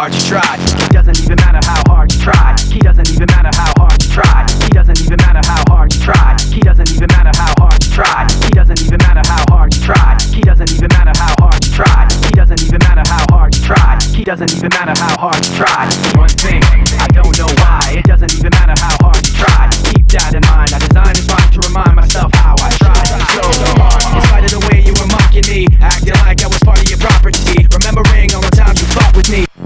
hard you try. It doesn't even matter how hard you try. He doesn't even matter how hard you try. He doesn't even matter how hard you try. He doesn't even matter how hard you try. He doesn't even matter how hard you try. He doesn't even matter how hard you try. He doesn't even matter how hard you try. He doesn't even matter how hard you try. One thing, I don't know why. It doesn't even matter how hard you try. Keep that in mind. I designed this rhyme to remind myself how I tried so hard. In spite of the way you were mocking me, acting like I was part of your property. Remembering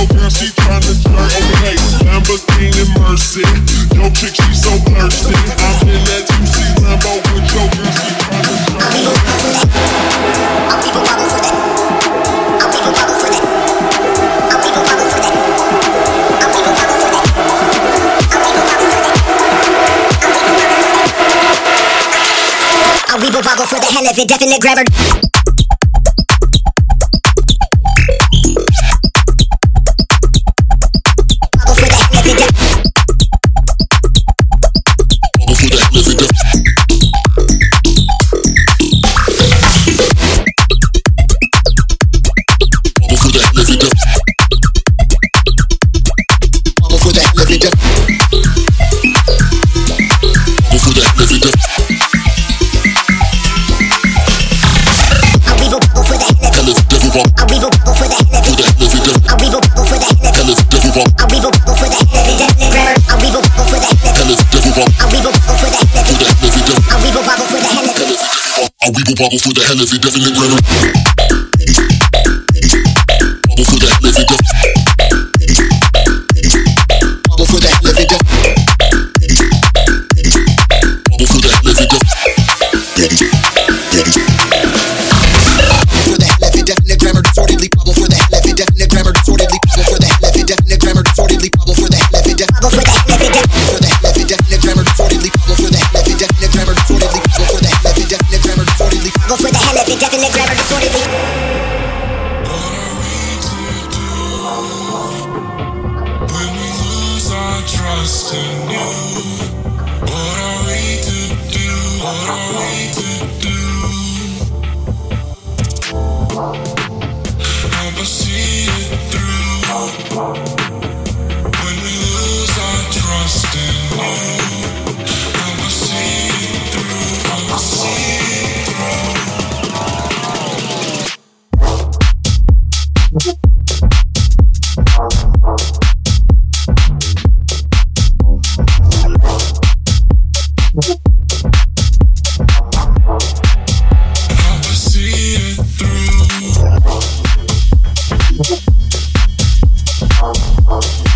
Your girl, she tryna flirt. Okay, Lamborghini Mercy. Yo, chick, she so thirsty. I'm in that 2C Lambo with your girl, she tryna flirt. I'll leave a wobble for the hell of it, definite grabber. Leave a wobble for the hell of it. I'll getting it, grabbing the Trust in you. What are we to do? What are we to do? See it through. house.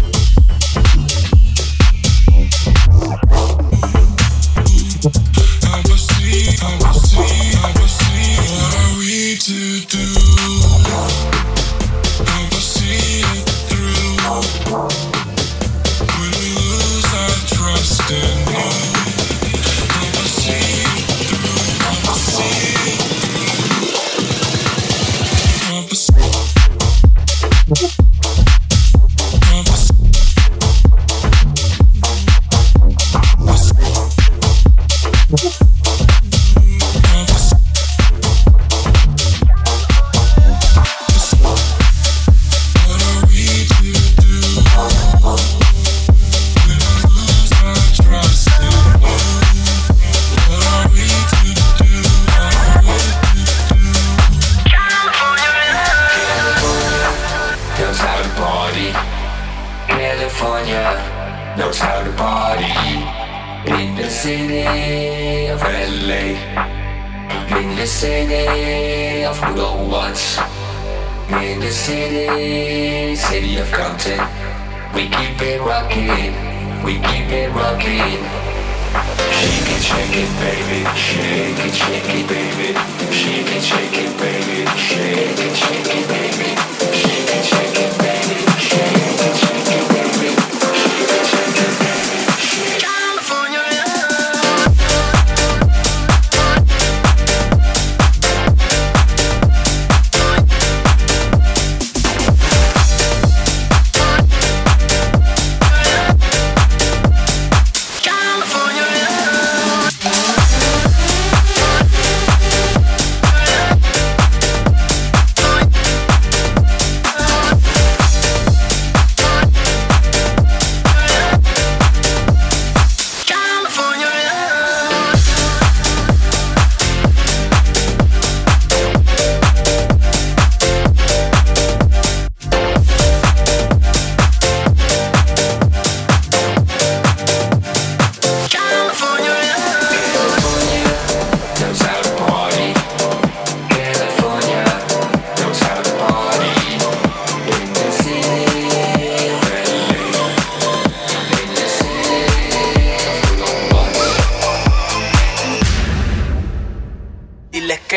city of LA In the city of good old ones In the city, city of Compton. We keep it rocking, we keep it rocking. Shake it, shake it, baby Shake it, shake it, baby. Shake it, shake it, baby Shake it, shake it, baby. Shake it, shake it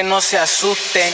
no se asusten.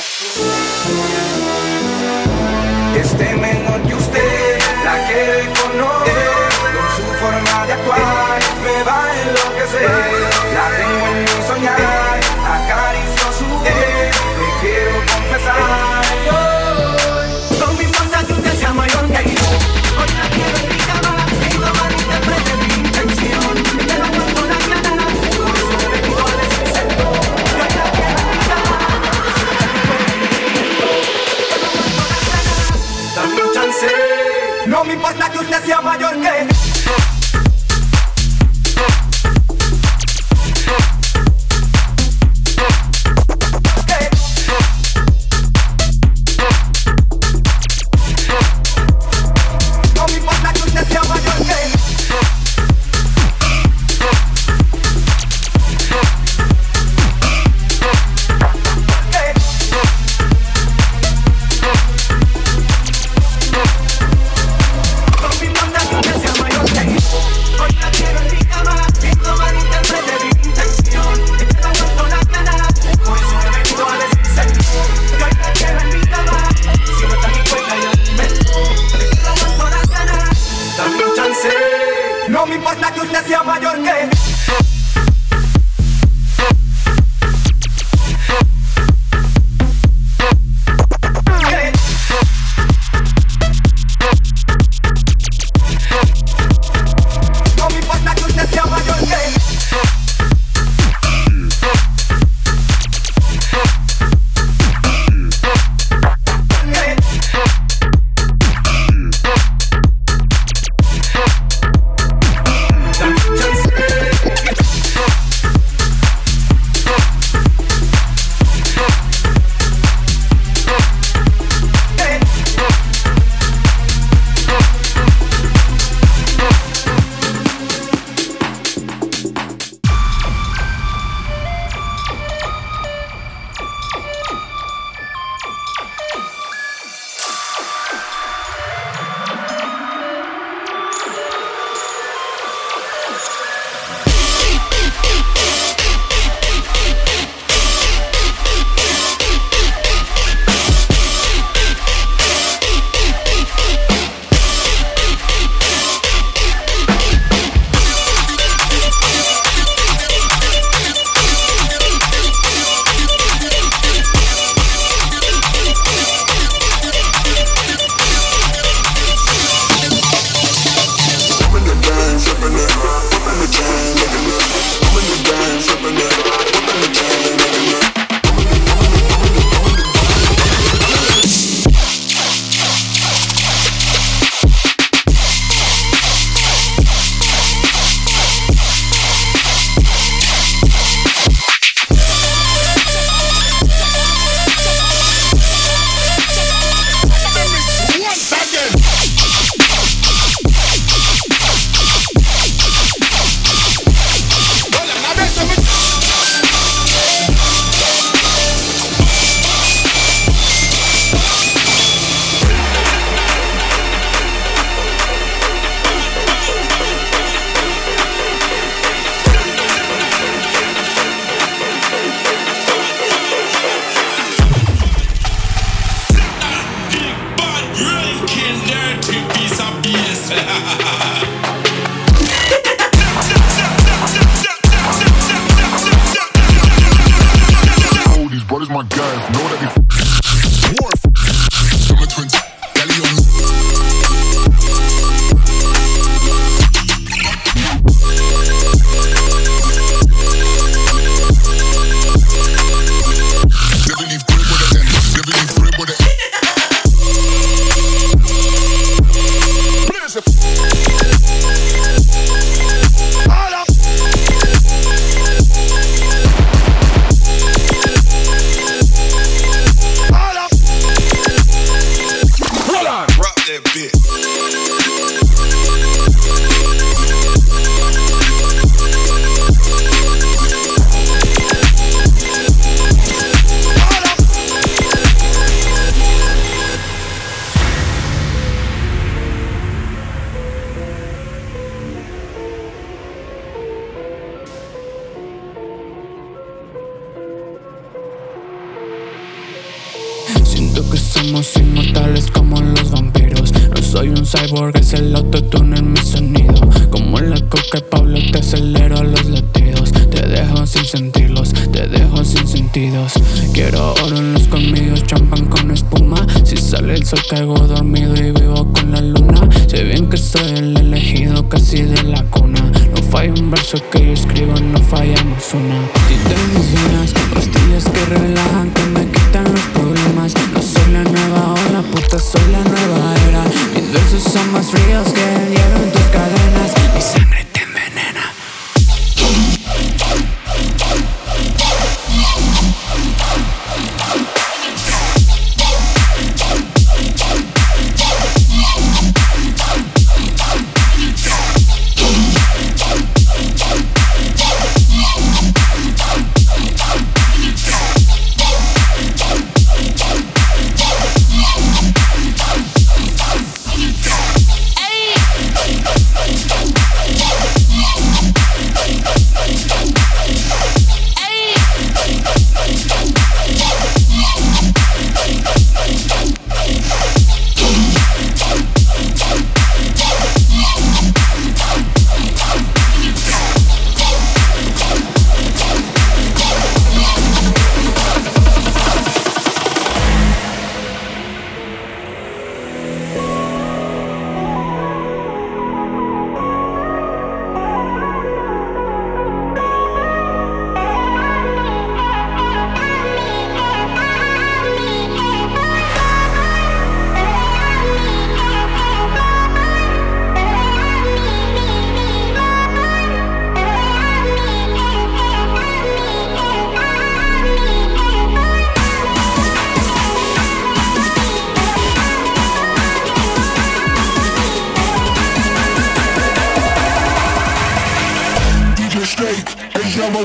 Acelero los latidos Te dejo sin sentirlos, te dejo sin sentidos. Quiero oro en los colmillos, champán con espuma. Si sale el sol caigo dormido y vivo con la luna. Sé bien que soy el elegido casi de la cuna. No falla un verso que yo escribo, no fallamos una. Si mis venas, pastillas que relajan, que me quitan los problemas. No soy la nueva ola, puta, soy la nueva era. Versos son más fríos que el hielo en tus cadenas. Mi sangre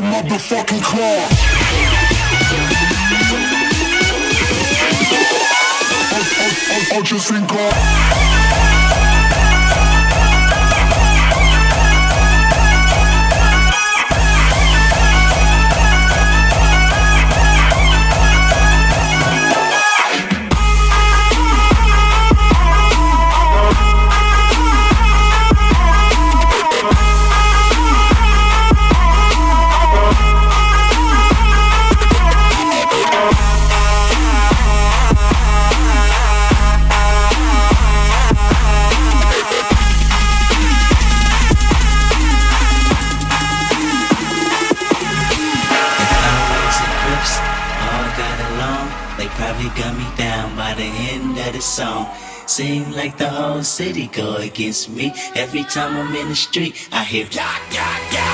motherfucking car. I'll just think city go against me. Every time I'm in the street, I hear yak, yak, yak,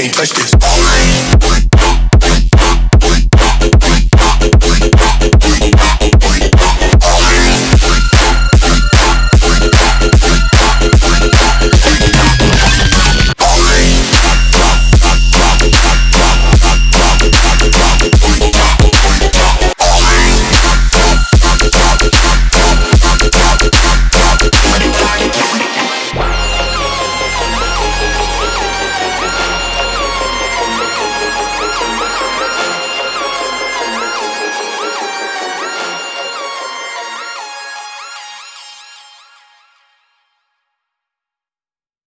Can't touch this.